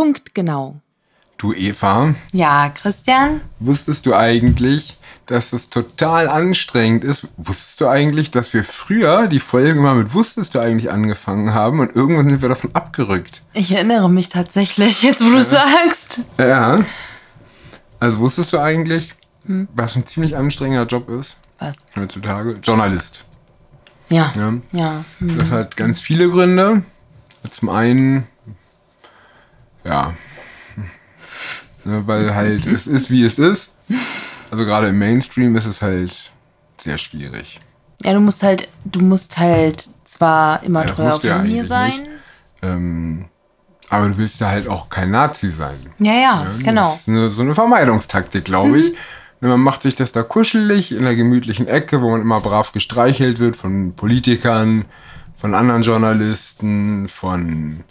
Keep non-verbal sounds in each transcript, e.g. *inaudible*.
Punktgenau. Du Eva, Ja, Christian? wusstest du eigentlich, dass es total anstrengend ist? Wusstest du eigentlich, dass wir früher die Folgen immer mit Wusstest du eigentlich angefangen haben und irgendwann sind wir davon abgerückt? Ich erinnere mich tatsächlich, jetzt wo du sagst. Ja. Also wusstest du eigentlich, was ein ziemlich anstrengender Job ist Was? heutzutage? Journalist. Ja. Ja. Ja. hm. Das hat ganz viele Gründe. Zum einen, ja, ne, weil halt es ist, wie es ist. Also gerade im Mainstream ist es halt sehr schwierig. Ja, du musst halt, du musst halt zwar immer Ja, treu auf ja Linie sein. Ähm, aber du willst ja halt auch kein Nazi sein. Ja, ja, genau. Mhm. Das ist eine, so eine Vermeidungstaktik, glaube ich. Ne, Man macht sich das da kuschelig in der gemütlichen Ecke, wo man immer brav gestreichelt wird von Politikern, von anderen Journalisten, von,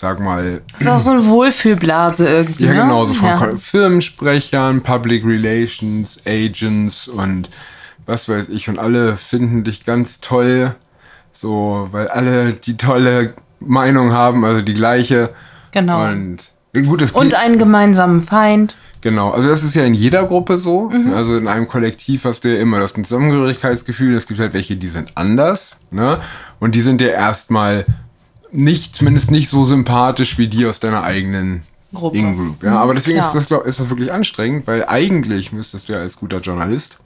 sag mal, Das ist auch so eine Wohlfühlblase irgendwie. ja ne? genau, so von ja. Firmensprechern, Public Relations, Agents und was weiß ich. Und alle finden dich ganz toll, so, weil alle die tolle Meinung haben, also die gleiche. Genau. Und gut, es Und einen gemeinsamen Feind. Genau, also das ist ja in jeder Gruppe so. Mhm. Also in einem Kollektiv hast du ja immer das Zusammengehörigkeitsgefühl. Es gibt halt welche, die sind anders. Ne? Und die sind dir erstmal nicht, zumindest nicht so sympathisch wie die aus deiner eigenen Gruppe. In-Group. Ja? Aber deswegen Ja. ist, das, glaub, ist das wirklich anstrengend, weil eigentlich müsstest du ja als guter Journalist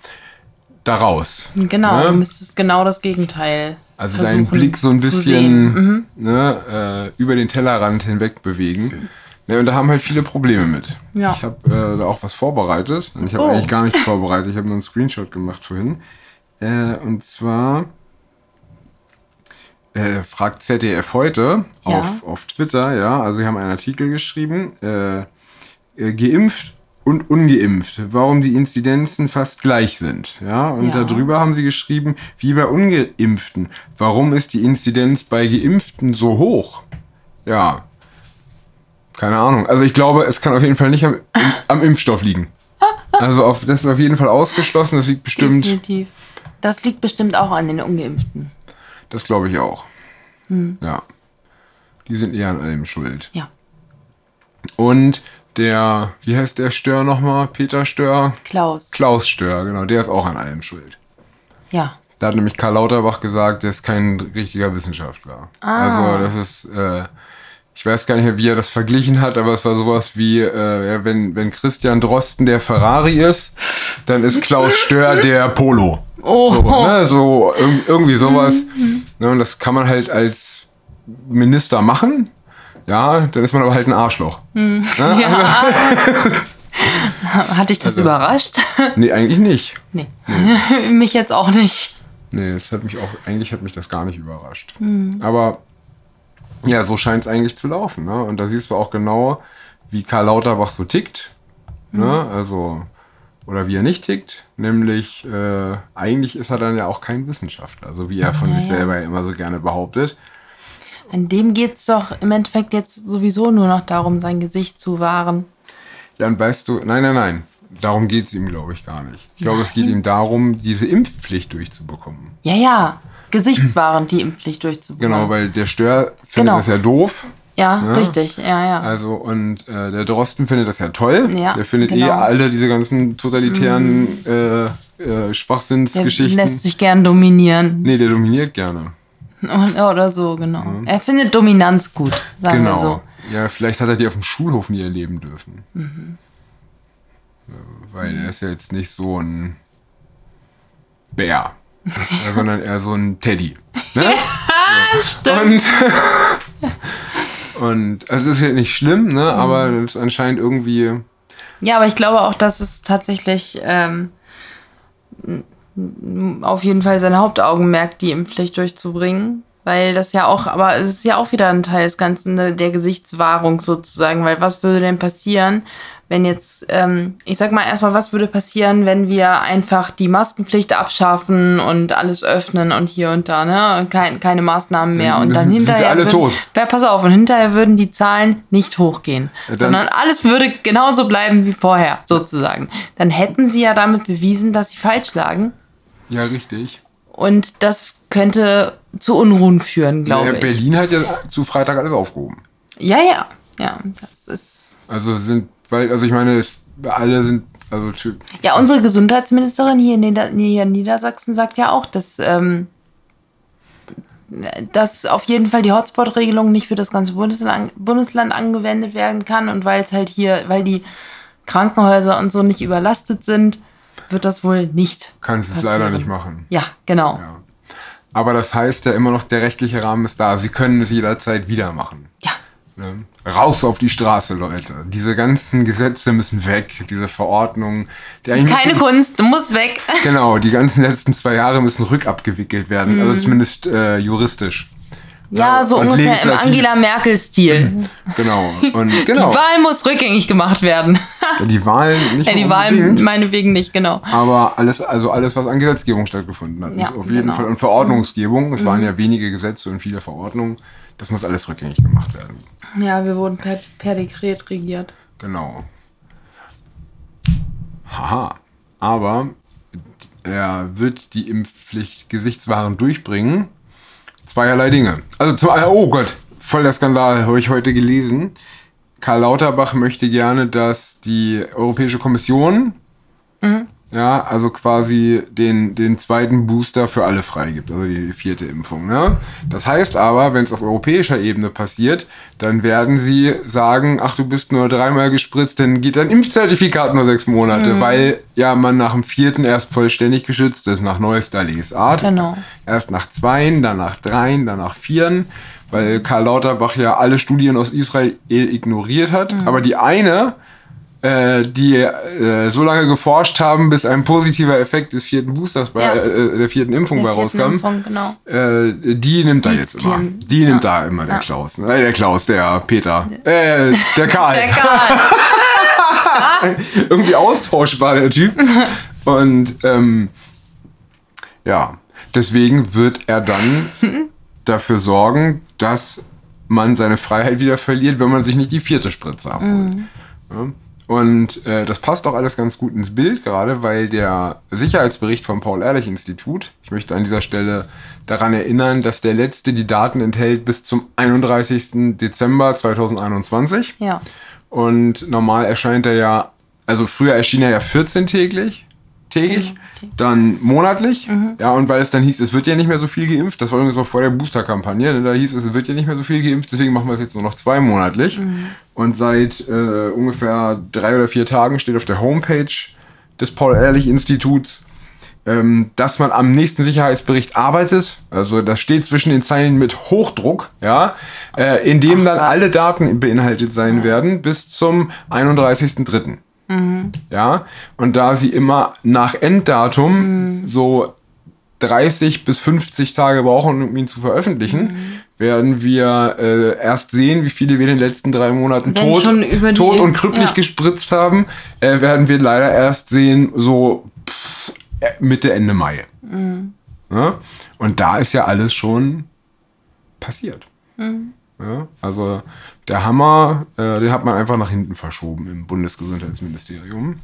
da raus. Genau, Ne? du müsstest genau das Gegenteil. Also deinen Blick so ein bisschen. Mhm. ne, äh, über den Tellerrand hinweg bewegen. Ne, und da haben halt viele Probleme mit. Ja. Ich habe äh, da auch was vorbereitet. Und ich habe Oh. eigentlich gar nichts vorbereitet. Ich habe nur einen Screenshot gemacht vorhin. Äh, und zwar äh, fragt ZDF heute Ja. auf, auf Twitter, ja, also sie haben einen Artikel geschrieben, äh, äh, geimpft und ungeimpft, warum die Inzidenzen fast gleich sind, ja, und Ja. darüber haben sie geschrieben, wie bei ungeimpften, warum ist die Inzidenz bei geimpften so hoch? Ja, keine Ahnung. Also ich glaube, es kann auf jeden Fall nicht am, am Impfstoff liegen. Also auf, das ist auf jeden Fall ausgeschlossen. Das liegt bestimmt, Definitiv. Das liegt bestimmt auch an den Ungeimpften. Das glaube ich auch. Hm. Ja. Die sind eher an allem schuld. Ja. Und der, wie heißt der Stör nochmal? Peter Stör? Klaus. Klaus Stör, genau, der ist auch an allem schuld. Ja. Da hat nämlich Karl Lauterbach gesagt, der ist kein richtiger Wissenschaftler. Ah. Also das ist, äh, ich weiß gar nicht mehr, wie er das verglichen hat, aber es war sowas wie, äh, wenn, wenn Christian Drosten der Ferrari ist, dann ist Klaus Stör der Polo. Oh. So, ne? so irg- irgendwie sowas. Ne? Und das kann man halt als Minister machen. Ja, dann ist man aber halt ein Arschloch. Hm. Ja. *laughs* Hat dich Also das überrascht? Nee, eigentlich nicht. nee. *laughs* Mich jetzt auch nicht. Nee, das hat mich auch, eigentlich hat mich das gar nicht überrascht. Aber ja, so scheint es eigentlich zu laufen. Ne? Und da siehst du auch genau, wie Karl Lauterbach so tickt. Ne? Also, oder wie er nicht tickt. Nämlich, äh, eigentlich ist er dann ja auch kein Wissenschaftler, so wie er von Ja, sich selber immer so gerne behauptet. An dem geht es doch im Endeffekt jetzt sowieso nur noch darum, sein Gesicht zu wahren. Dann weißt du, nein, nein, nein. Darum geht es ihm, glaube ich, gar nicht. Ich glaube, es geht ihm darum, diese Impfpflicht durchzubekommen. Ja, ja. Gesichtswahrend die Impfpflicht durchzubekommen. Genau, weil der Stör findet Genau. das ja doof. Ja, Ja. richtig. Ja, ja. Also, und äh, der Drosten findet das ja toll. Ja, der findet genau. Mhm. eh alle diese ganzen totalitären äh, äh, Der Schwachsinnsgeschichten. lässt sich gern dominieren. Nee, der dominiert gerne. Oder so, genau. Er findet Dominanz gut, sagen genau. wir so. Ja, vielleicht hat er die auf dem Schulhof nie erleben dürfen. Mhm. Äh, Weil er ist ja jetzt nicht so ein Bär, ja, *laughs* sondern eher so ein Teddy. Ne? Stimmt. Und, *laughs* *laughs* und also es ist ja nicht schlimm, ne? aber es ist anscheinend irgendwie Ja, aber ich glaube auch, dass es tatsächlich ähm, auf jeden Fall sein Hauptaugenmerk, die Impfpflicht durchzubringen. Weil das ja auch, aber es ist ja auch wieder ein Teil des Ganzen, ne, der Gesichtswahrung sozusagen. Weil was würde denn passieren, wenn jetzt, ähm, ich sag mal erstmal, was würde passieren, wenn wir einfach die Maskenpflicht abschaffen und alles öffnen und hier und da, ne? Und kein, keine Maßnahmen mehr. Und dann Sind wir hinterher. alle würden, tot. Ja, pass auf, und hinterher würden die Zahlen nicht hochgehen. dann- sondern alles würde genauso bleiben wie vorher, sozusagen. Dann hätten sie ja damit bewiesen, dass sie falsch lagen. ja richtig. Und das könnte zu Unruhen führen, glaube Ja, ich. Berlin hat ja zu Freitag alles aufgehoben. Ja, ja. Ja, das ist. Also sind, weil, also ich meine, es, alle sind, also Ja, unsere Gesundheitsministerin hier in, Nieder hier in Niedersachsen sagt ja auch, dass, ähm, dass auf jeden Fall die Hotspot-Regelung nicht für das ganze Bundesland, Bundesland angewendet werden kann und weil es halt hier, weil die Krankenhäuser und so nicht überlastet sind, wird das wohl nicht. kann es passieren. leider nicht machen. Ja, genau. Ja. Aber das heißt ja immer noch, der rechtliche Rahmen ist da. Sie können es jederzeit wieder machen. Ja. Ne? Raus auf die Straße, Leute. Diese ganzen Gesetze müssen weg, diese Verordnungen. Die Keine müssen, Kunst, muss weg. Genau, die ganzen letzten zwei Jahre müssen rückabgewickelt werden. Also zumindest äh, juristisch. Ja, so und ungefähr im. Angela Merkel-Stil. *laughs* Genau. Und genau. Die Wahl muss rückgängig gemacht werden. Die Wahlen *laughs* nicht ja, die Wahl meinetwegen nicht, genau. aber alles, also alles, was an Gesetzgebung stattgefunden hat. Ja, ist auf jeden genau. Fall. Und Verordnungsgebung, es waren ja wenige Gesetze und viele Verordnungen, das muss alles rückgängig gemacht werden. Ja, wir wurden per, per Dekret regiert. Genau. Haha. Aber er wird die Impfpflicht Gesichtswaren durchbringen. Zweierlei Dinge. Also zum oh Gott, voll der Skandal, habe ich heute gelesen. Karl Lauterbach möchte gerne, dass die Europäische Kommission ja, also quasi den, den zweiten Booster für alle freigibt, also die vierte Impfung. Ne? Das heißt aber, wenn es auf europäischer Ebene passiert, dann werden sie sagen, ach, du bist nur dreimal gespritzt, dann geht dein Impfzertifikat nur sechs Monate, weil ja man nach dem vierten erst vollständig geschützt ist, nach neuester Lesart. Genau. Erst nach zweien, dann nach dreien, dann nach vieren, weil Karl Lauterbach ja alle Studien aus Israel ignoriert hat. Aber die eine, äh, die äh, so lange geforscht haben, bis ein positiver Effekt des vierten Boosters bei Ja. äh, der vierten Impfung bei Der vierten rauskam, Impfung, genau. äh, die nimmt da jetzt immer. Die nimmt Ja. da immer der Ja. Klaus. Ne? Äh, der Klaus, der Peter. Äh, der *laughs* Karl. Der Karl. *laughs* Irgendwie austauschbar, der Typ. Und ähm, ja, deswegen wird er dann *laughs* dafür sorgen, dass man seine Freiheit wieder verliert, wenn man sich nicht die vierte Spritze abholt. Ja. Und äh, das passt auch alles ganz gut ins Bild, gerade weil der Sicherheitsbericht vom Paul-Ehrlich-Institut, ich möchte an dieser Stelle daran erinnern, dass der letzte die Daten enthält bis zum 31. Dezember 2021. Ja. Und normal erscheint er ja, also früher erschien er ja 14-täglich, tägig, dann monatlich. Ja, und weil es dann hieß, es wird ja nicht mehr so viel geimpft, das war übrigens noch vor der Booster-Kampagne, ne, da hieß es, es wird ja nicht mehr so viel geimpft, deswegen machen wir es jetzt nur noch zweimonatlich. Und seit äh, ungefähr drei oder vier Tagen steht auf der Homepage des Paul-Ehrlich-Instituts, ähm, dass man am nächsten Sicherheitsbericht arbeitet. Also das steht zwischen den Zeilen mit Hochdruck, ja, äh, in dem dann was. alle Daten beinhaltet sein werden bis zum 31.03. Ja, und da sie immer nach Enddatum so 30 bis 50 Tage brauchen, um ihn zu veröffentlichen, werden wir äh, erst sehen, wie viele wir in den letzten drei Monaten Wenn tot, die- tot und krüppelig ja. gespritzt haben, äh, werden wir leider erst sehen, so pff, äh, Mitte, Ende Mai. Ja? Und da ist ja alles schon passiert. Ja? Also der Hammer, äh, den hat man einfach nach hinten verschoben im Bundesgesundheitsministerium.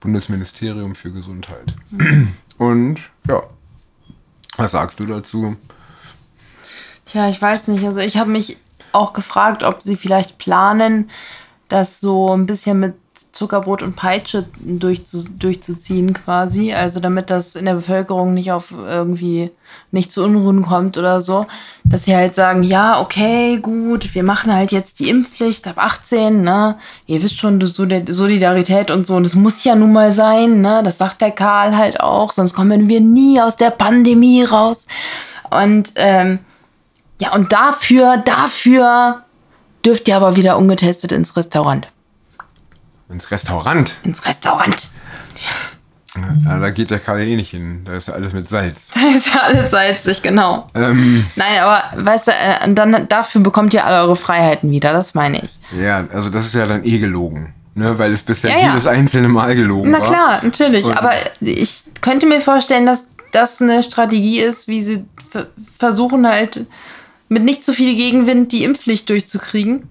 Bundesministerium für Gesundheit. Und ja, was sagst du dazu? Tja, ich weiß nicht. Also ich habe mich auch gefragt, ob sie vielleicht planen, das so ein bisschen mit Zuckerbrot und Peitsche durchzu, durchzuziehen quasi. Also damit das in der Bevölkerung nicht auf irgendwie nicht zu Unruhen kommt oder so. Dass sie halt sagen, ja, okay, gut, wir machen halt jetzt die Impfpflicht ab 18, ne? Ihr wisst schon, Solidarität und so. Und das muss ja nun mal sein, ne? Das sagt der Karl halt auch, sonst kommen wir nie aus der Pandemie raus. Und ähm, ja, und dafür, dafür dürft ihr aber wieder ungetestet ins Restaurant. Ins Restaurant. Ins Restaurant. Ja, da geht der Karl eh nicht hin. Da ist ja alles mit Salz. *laughs* Da ist ja alles salzig, genau. Ähm, Nein, aber weißt du, äh, dann dafür bekommt ihr alle eure Freiheiten wieder, das meine ich. ja, also das ist ja dann eh gelogen. Ne? Weil es bisher Ja, ja. jedes einzelne Mal gelogen Na war. klar, natürlich. Und- aber ich könnte mir vorstellen, dass das eine Strategie ist, wie sie ver- versuchen halt mit nicht so viel Gegenwind die Impfpflicht durchzukriegen.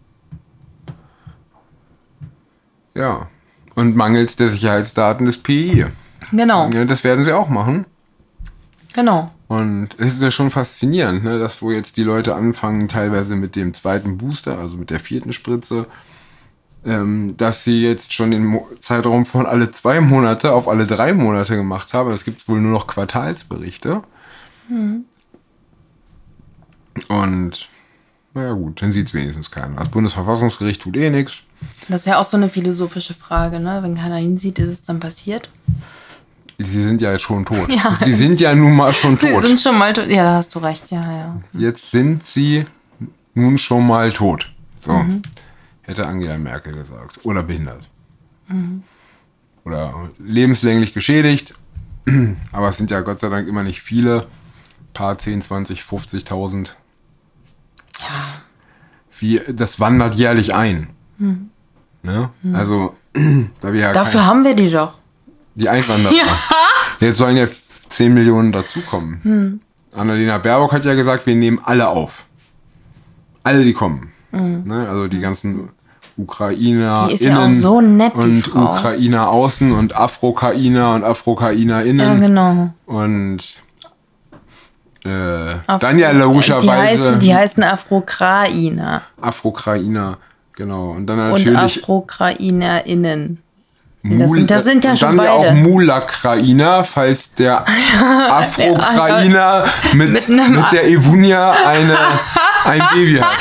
Ja. Und mangels der Sicherheitsdaten des PI. Genau, Ja, das werden sie auch machen. genau. Und es ist ja schon faszinierend, ne, dass wo jetzt die Leute anfangen, teilweise mit dem zweiten Booster, also mit der vierten Spritze, ähm, dass sie jetzt schon den Mo Zeitraum von alle zwei Monate auf alle drei Monate gemacht haben. Es gibt wohl nur noch Quartalsberichte. Mhm. Und naja gut, dann sieht es wenigstens keiner. Das Bundesverfassungsgericht tut eh nichts. Das ist ja auch so eine philosophische Frage, ne? Wenn keiner hinsieht, ist es dann passiert? Sie sind ja jetzt schon tot. *laughs* Ja. Sie sind ja nun mal schon *laughs* tot. Sie sind schon mal tot. Ja, da hast du recht, ja, ja. Jetzt sind sie nun schon mal tot. So. Mhm. Hätte Angela Merkel gesagt. Oder behindert. Mhm. Oder lebenslänglich geschädigt. *clears throat* Aber es sind ja Gott sei Dank immer nicht viele. Ein paar 10, 20, 50.000. Ja. Wie, das wandert jährlich ein. Mhm. Ne? Also, *clears throat* da wir ja Dafür haben wir die doch. Die Einwanderer. Ja. Jetzt sollen ja 10 Millionen dazukommen. Hm. Annalena Baerbock hat ja gesagt, wir nehmen alle auf. Alle, die kommen. Mhm. Ne? Also die ganzen Ukrainer die innen ja so nett, und Ukrainer außen und Afrokainer und Afrokainer innen. Ja, genau. Und äh, dann ja logischerweise. Die heißen, die heißen Afrokrainer. Afrokrainer, genau. Und dann natürlich. Und AfrokrainerInnen. Das sind, das sind ja schon dann beide. Dann ja auch Mulakrainer, falls der *laughs* Afrokrainer mit, mit, mit der Evunia eine, *laughs* ein Baby hat.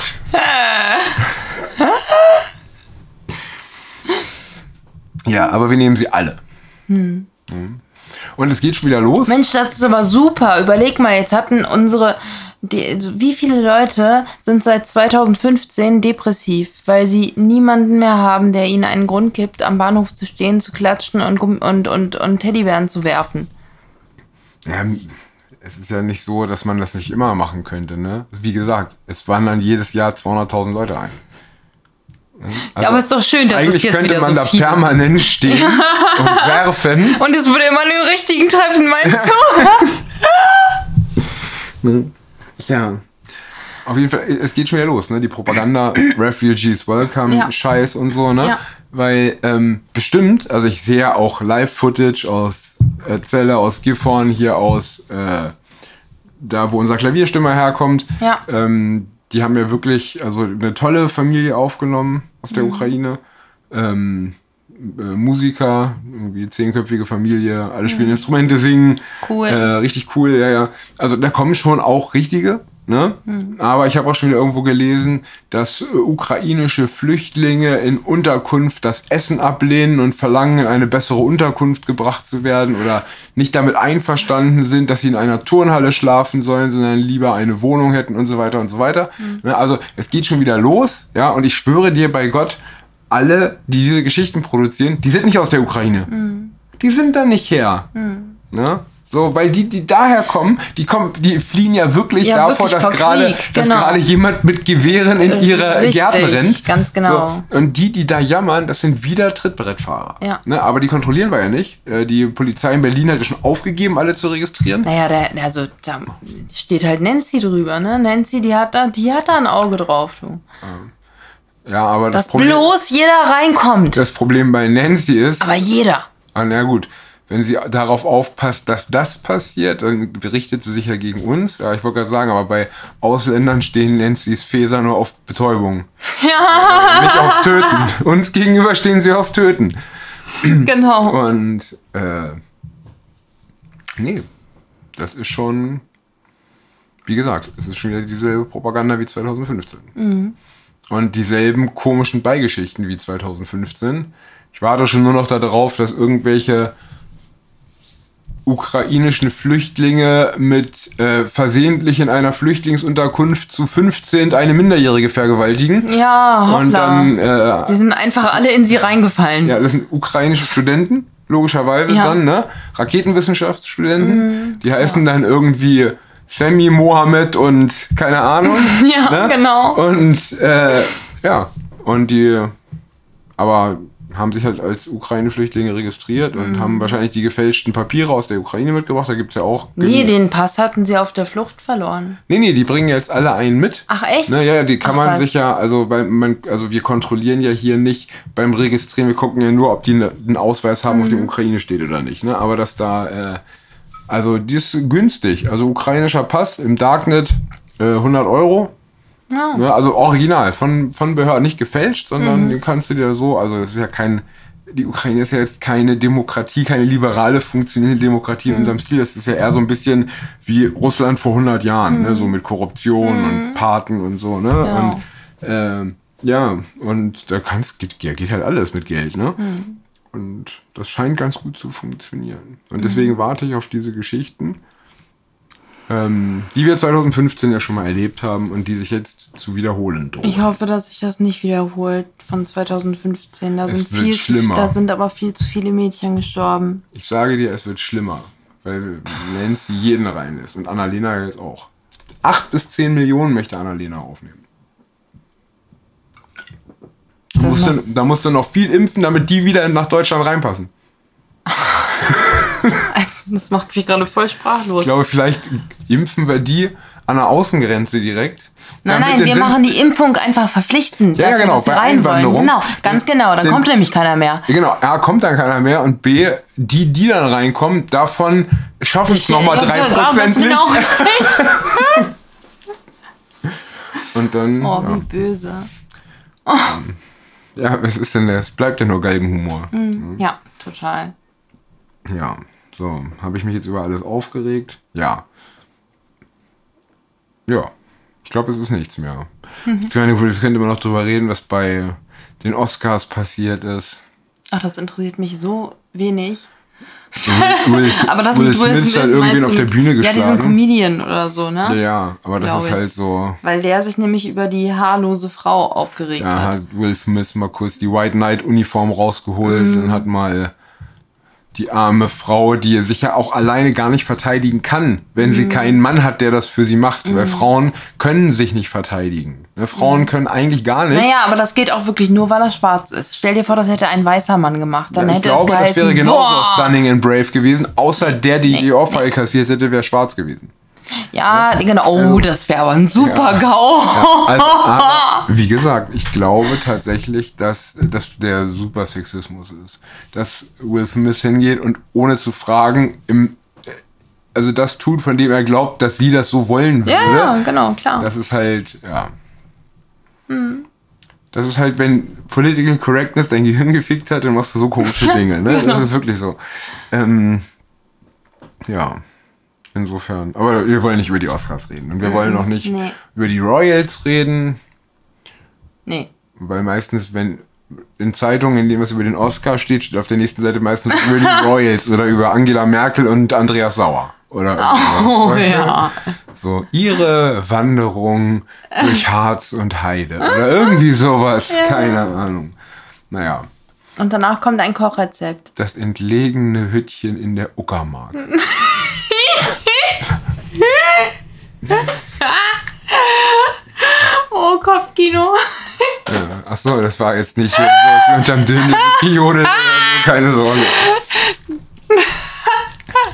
ja, aber wir nehmen sie alle. Hm. Und es geht schon wieder los. Mensch, das ist aber super. Überleg mal, jetzt hatten unsere die, also wie viele Leute sind seit 2015 depressiv, weil sie niemanden mehr haben, der ihnen einen Grund gibt, am Bahnhof zu stehen, zu klatschen und, und, und, und Teddybären zu werfen? Ja, es ist ja nicht so, dass man das nicht immer machen könnte. Ne? Wie gesagt, es wandern jedes Jahr 200.000 Leute ein. Also ja, aber es ist doch schön, dass eigentlich es jetzt könnte wieder man so da permanent ist. stehen *laughs* und werfen. Und es würde immer den richtigen treffen, meinst du? *laughs* *laughs* Ja. Auf jeden Fall, es geht schon wieder los, ne? Die Propaganda, *clears throat* Refugees Welcome, ja. Scheiß und so, ne? Ja. Weil ähm, bestimmt, also ich sehe auch Live-Footage aus äh, Zelle, aus Gifhorn, hier aus äh, da, wo unser Klavierstimmer herkommt. Ja. Ähm, die haben ja wirklich also eine tolle Familie aufgenommen aus der mhm. Ukraine. Ähm, äh, Musiker, irgendwie zehnköpfige Familie, alle spielen mhm. Instrumente, singen. Cool. Äh, richtig cool, ja, ja. Also da kommen schon auch richtige, ne? Mhm. Aber ich habe auch schon wieder irgendwo gelesen, dass äh, ukrainische Flüchtlinge in Unterkunft das Essen ablehnen und verlangen, in eine bessere Unterkunft gebracht zu werden oder nicht damit einverstanden sind, dass sie in einer Turnhalle schlafen sollen, sondern lieber eine Wohnung hätten und so weiter und so weiter. Mhm. Ne? Also es geht schon wieder los, ja, und ich schwöre dir bei Gott, alle, die diese Geschichten produzieren, die sind nicht aus der Ukraine. Mhm. Die sind da nicht her. Mhm. Ne? So, weil die, die daher kommen, die kommen, die fliehen ja wirklich ja, davor, wirklich dass gerade, dass genau. gerade jemand mit Gewehren in ihre Richtig, Gärten rennt. Ganz genau. So, und die, die da jammern, das sind wieder Trittbrettfahrer. Ja. Ne, aber die kontrollieren wir ja nicht. Äh, die Polizei in Berlin hat ja schon aufgegeben, alle zu registrieren. Naja, da, also da steht halt Nancy drüber, ne? Nancy, die hat da, die hat da ein Auge drauf, du. Ähm. Ja, aber das Dass Problem, bloß jeder reinkommt. Das Problem bei Nancy ist. Aber jeder. Ah, na gut. Wenn sie darauf aufpasst, dass das passiert, dann richtet sie sich ja gegen uns. Ja, ich wollte gerade sagen, aber bei Ausländern stehen Nancy's Fäser nur auf Betäubung. *laughs* Ja. Nicht auf Töten. Uns gegenüber stehen sie auf Töten. Genau. Und, äh, nee, das ist schon, wie gesagt, es ist schon wieder dieselbe Propaganda wie 2015. Mhm und dieselben komischen Beigeschichten wie 2015. Ich warte schon nur noch darauf, dass irgendwelche ukrainischen Flüchtlinge mit äh, versehentlich in einer Flüchtlingsunterkunft zu 15 eine Minderjährige vergewaltigen. Ja, hoppla. Und dann. Äh, die sind einfach alle in sie reingefallen. Ja, das sind ukrainische Studenten, logischerweise ja. dann, ne? Raketenwissenschaftsstudenten. Mhm, die heißen ja. dann irgendwie Sammy, Mohammed und keine Ahnung. *laughs* ja, ne? genau. Und äh, ja, und die, aber haben sich halt als Ukraine-Flüchtlinge registriert und mhm. haben wahrscheinlich die gefälschten Papiere aus der Ukraine mitgebracht. Da gibt es ja auch. Nee, den Pass hatten sie auf der Flucht verloren. Nee, nee, die bringen jetzt alle einen mit. Ach echt? Ne, ja, die kann Ach, man was? sich ja, also weil man, also wir kontrollieren ja hier nicht beim Registrieren, wir gucken ja nur, ob die ne, einen Ausweis haben, mhm. auf dem Ukraine steht oder nicht. Ne? Aber dass da äh, Also die ist günstig. Also ukrainischer Pass im Darknet äh, 100 Euro. Ja. Ne, also original, von, von Behörden nicht gefälscht, sondern Mhm. den kannst du dir so, also das ist ja kein, die Ukraine ist ja jetzt keine Demokratie, keine liberale, funktionierende Demokratie Mhm. in unserem Stil. Das ist ja eher so ein bisschen wie Russland vor 100 Jahren, ne? so mit Korruption und Paten und so. Ne? Mhm. Genau. Und ähm, ja, und da kannst, geht, ja, geht halt alles mit Geld. Ne? Mhm. Und das scheint ganz gut zu funktionieren. Und deswegen warte ich auf diese Geschichten, ähm, die wir 2015 ja schon mal erlebt haben und die sich jetzt zu wiederholen drohen. Ich hoffe, dass sich das nicht wiederholt von 2015. Da Es sind, wird viel, schlimmer. da sind aber viel zu viele Mädchen gestorben. Ich sage dir, es wird schlimmer, weil Nancy jeden reinlässt und Annalena jetzt auch. Acht bis zehn Millionen möchte Annalena aufnehmen. Da Das musst, muss- du, da musst du noch viel impfen, damit die wieder nach Deutschland reinpassen. *laughs* Also, das macht mich gerade voll sprachlos. Ich glaube, vielleicht impfen wir die an der Außengrenze direkt. Nein, nein, wir Sinn- machen die Impfung einfach verpflichtend. Ja, ja, dafür, genau, dass sie bei rein wollen. Einwanderung. Genau, ganz genau. Dann Den- kommt nämlich keiner mehr. Ja, Genau, A, kommt dann keiner mehr und B, die, die dann reinkommen, davon schaffen es nochmal Ja, drei ja, Prozent ganz nicht. genau. *laughs* Und dann, Oh, ja. wie böse. Ja, was ist denn das? Bleibt ja nur Galgenhumor. Ja, total. Ja, so, habe ich mich jetzt über alles aufgeregt? Ja. Ja, ich glaube, es ist nichts mehr. Ich meine, jetzt könnte man noch drüber reden, was bei den Oscars passiert ist. Ach, das interessiert mich so wenig. Will, *laughs* Aber das Will mit Will Smith hat irgendwen auf der Bühne Ja, diesen geschlagen. Comedian oder so, ne? Ja, aber das Glaub ist ich. halt so. Weil der sich nämlich über die haarlose Frau aufgeregt Da hat. hat Will Smith mal kurz die White Knight Uniform rausgeholt Mhm. und hat mal die arme Frau, die sich ja auch alleine gar nicht verteidigen kann, wenn Mhm. sie keinen Mann hat, der das für sie macht. Weil Frauen können sich nicht verteidigen. Ne, Frauen können eigentlich gar nicht. Mhm. Naja, aber das geht auch wirklich nur, weil er schwarz ist. Stell dir vor, das hätte ein weißer Mann gemacht. Dann ich hätte glaube, es das geheißen, wäre genauso boah, stunning and brave gewesen, außer der, die die Ohrfeige kassiert hätte, wäre schwarz gewesen. Ja, genau. Oh, das wäre aber ein super GAU. Also, aber, *laughs* wie gesagt, ich glaube tatsächlich, dass das der super Sexismus ist. Dass Will Smith hingeht und ohne zu fragen, im, also das tut, von dem er glaubt, dass sie das so wollen würde. Ja, genau, klar. Das ist halt, ja. Das ist halt, wenn Political Correctness dein Gehirn gefickt hat, dann machst du so komische *laughs* Dinge. Ne? Genau. Das ist wirklich so. Ähm, ja. Insofern. Aber wir wollen nicht über die Oscars reden. Und wir wollen auch nicht nee. über die Royals reden. nee. Weil meistens, wenn in Zeitungen, in denen was über den Oscar steht, steht auf der nächsten Seite meistens über die *laughs* Royals oder über Angela Merkel und Andreas Sauer. Oder Oh, ja. So, ihre Wanderung durch Harz und Heide. Oder irgendwie sowas. Keine Ahnung. Naja, Und danach kommt ein Kochrezept. das entlegene Hüttchen in der Uckermark. *laughs* *laughs* Oh, Kopfkino. Ach so, das war jetzt nicht so, unterm Dünn gejodelt oder so, keine Sorge.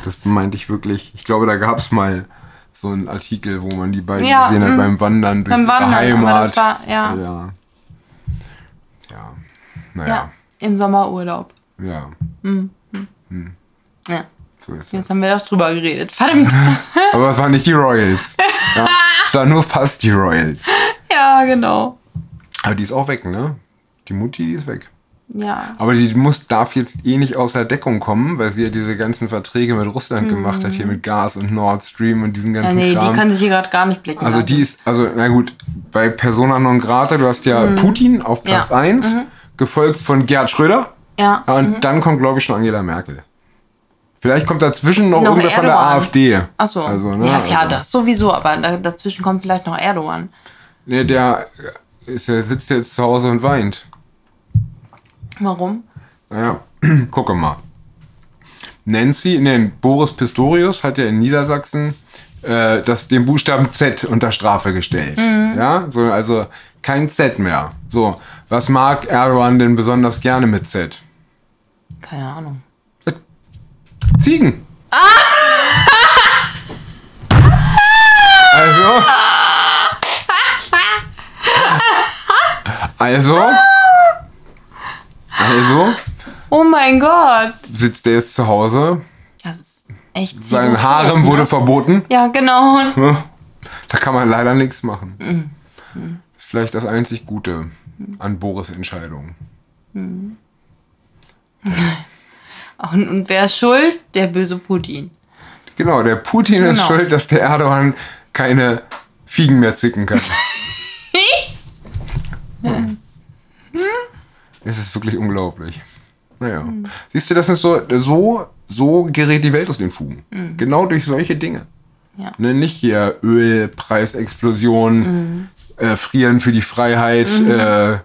Das meinte ich wirklich. Ich glaube, da gab es mal so einen Artikel, wo man die beiden Ja, gesehen hat mm. beim Wandern durch Beim Wandern, aber Heimat. das war- ja. Ja. Ja. Naja. Ja, im Sommerurlaub. Ja. Ja, So jetzt es. haben wir doch drüber geredet. Verdammt. *laughs* Aber es waren nicht die Royals. Ja. Es waren nur fast die Royals. ja, genau. Aber die ist auch weg, ne? Die Mutti, die ist weg. Ja. Aber die muss, darf jetzt eh nicht außer Deckung kommen, weil sie ja diese ganzen Verträge mit Russland gemacht hat, hier mit Gas und Nord Stream und diesen ja ganzen nee, die Kram. kann sich hier gerade gar nicht blicken also lassen. die ist, also na gut, bei Persona non grata, du hast ja Putin auf Platz Mhm. Ja. Mhm. 1, gefolgt von Gerd Schröder. Ja. Ja, und dann kommt, glaube ich, schon Angela Merkel. Vielleicht kommt dazwischen noch, Noch irgendwer von der. AfD. Ach so. Also, ne, ja, klar, also, das sowieso, aber da, dazwischen kommt vielleicht noch Erdogan. Nee, der ist, der sitzt jetzt zu Hause und weint. Warum? Naja, *clears throat* gucke mal. Nancy, nee, Boris Pistorius hat ja in Niedersachsen äh, das, den Buchstaben Z unter Strafe gestellt. Ja, so, also kein Z mehr. So, was mag Erdogan denn besonders gerne mit Z? Keine Ahnung. Ziegen. Also. Also. Also Oh mein Gott. sitzt der jetzt zu Hause Das ist, Echt? Sein Xenophob, Harem ne? wurde verboten. Ja, genau. Ne? Da kann man leider nichts machen. Ist vielleicht das einzig Gute an Boris Entscheidung. *laughs* Und, und wer ist schuld? Der böse Putin. Genau, der Putin ist Genau. schuld, dass der Erdogan keine Fiegen mehr zicken kann. *laughs* Es ist wirklich unglaublich. Naja. Siehst du, das ist so, so, so gerät die Welt aus den Fugen. Genau durch solche Dinge. Ja. Ne, nicht hier Ölpreisexplosion, äh, Frieren für die Freiheit, äh,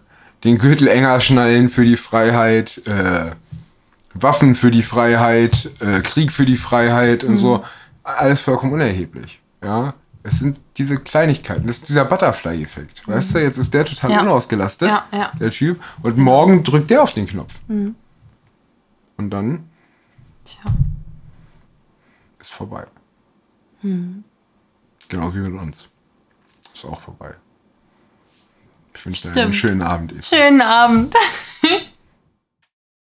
den Gürtel enger schnallen für die Freiheit, äh, Waffen für die Freiheit, äh, Krieg für die Freiheit und so. Alles vollkommen unerheblich. Ja. Es sind diese Kleinigkeiten, das ist dieser Butterfly-Effekt. Weißt du, jetzt ist der total Ja. unausgelastet, Ja, ja. der Typ, und morgen drückt der auf den Knopf. Und dann Tja. ist vorbei. Hm. Genauso wie mit uns. Ist auch vorbei. Ich wünsche dir einen schönen Abend, Eva. Schönen Abend. *laughs*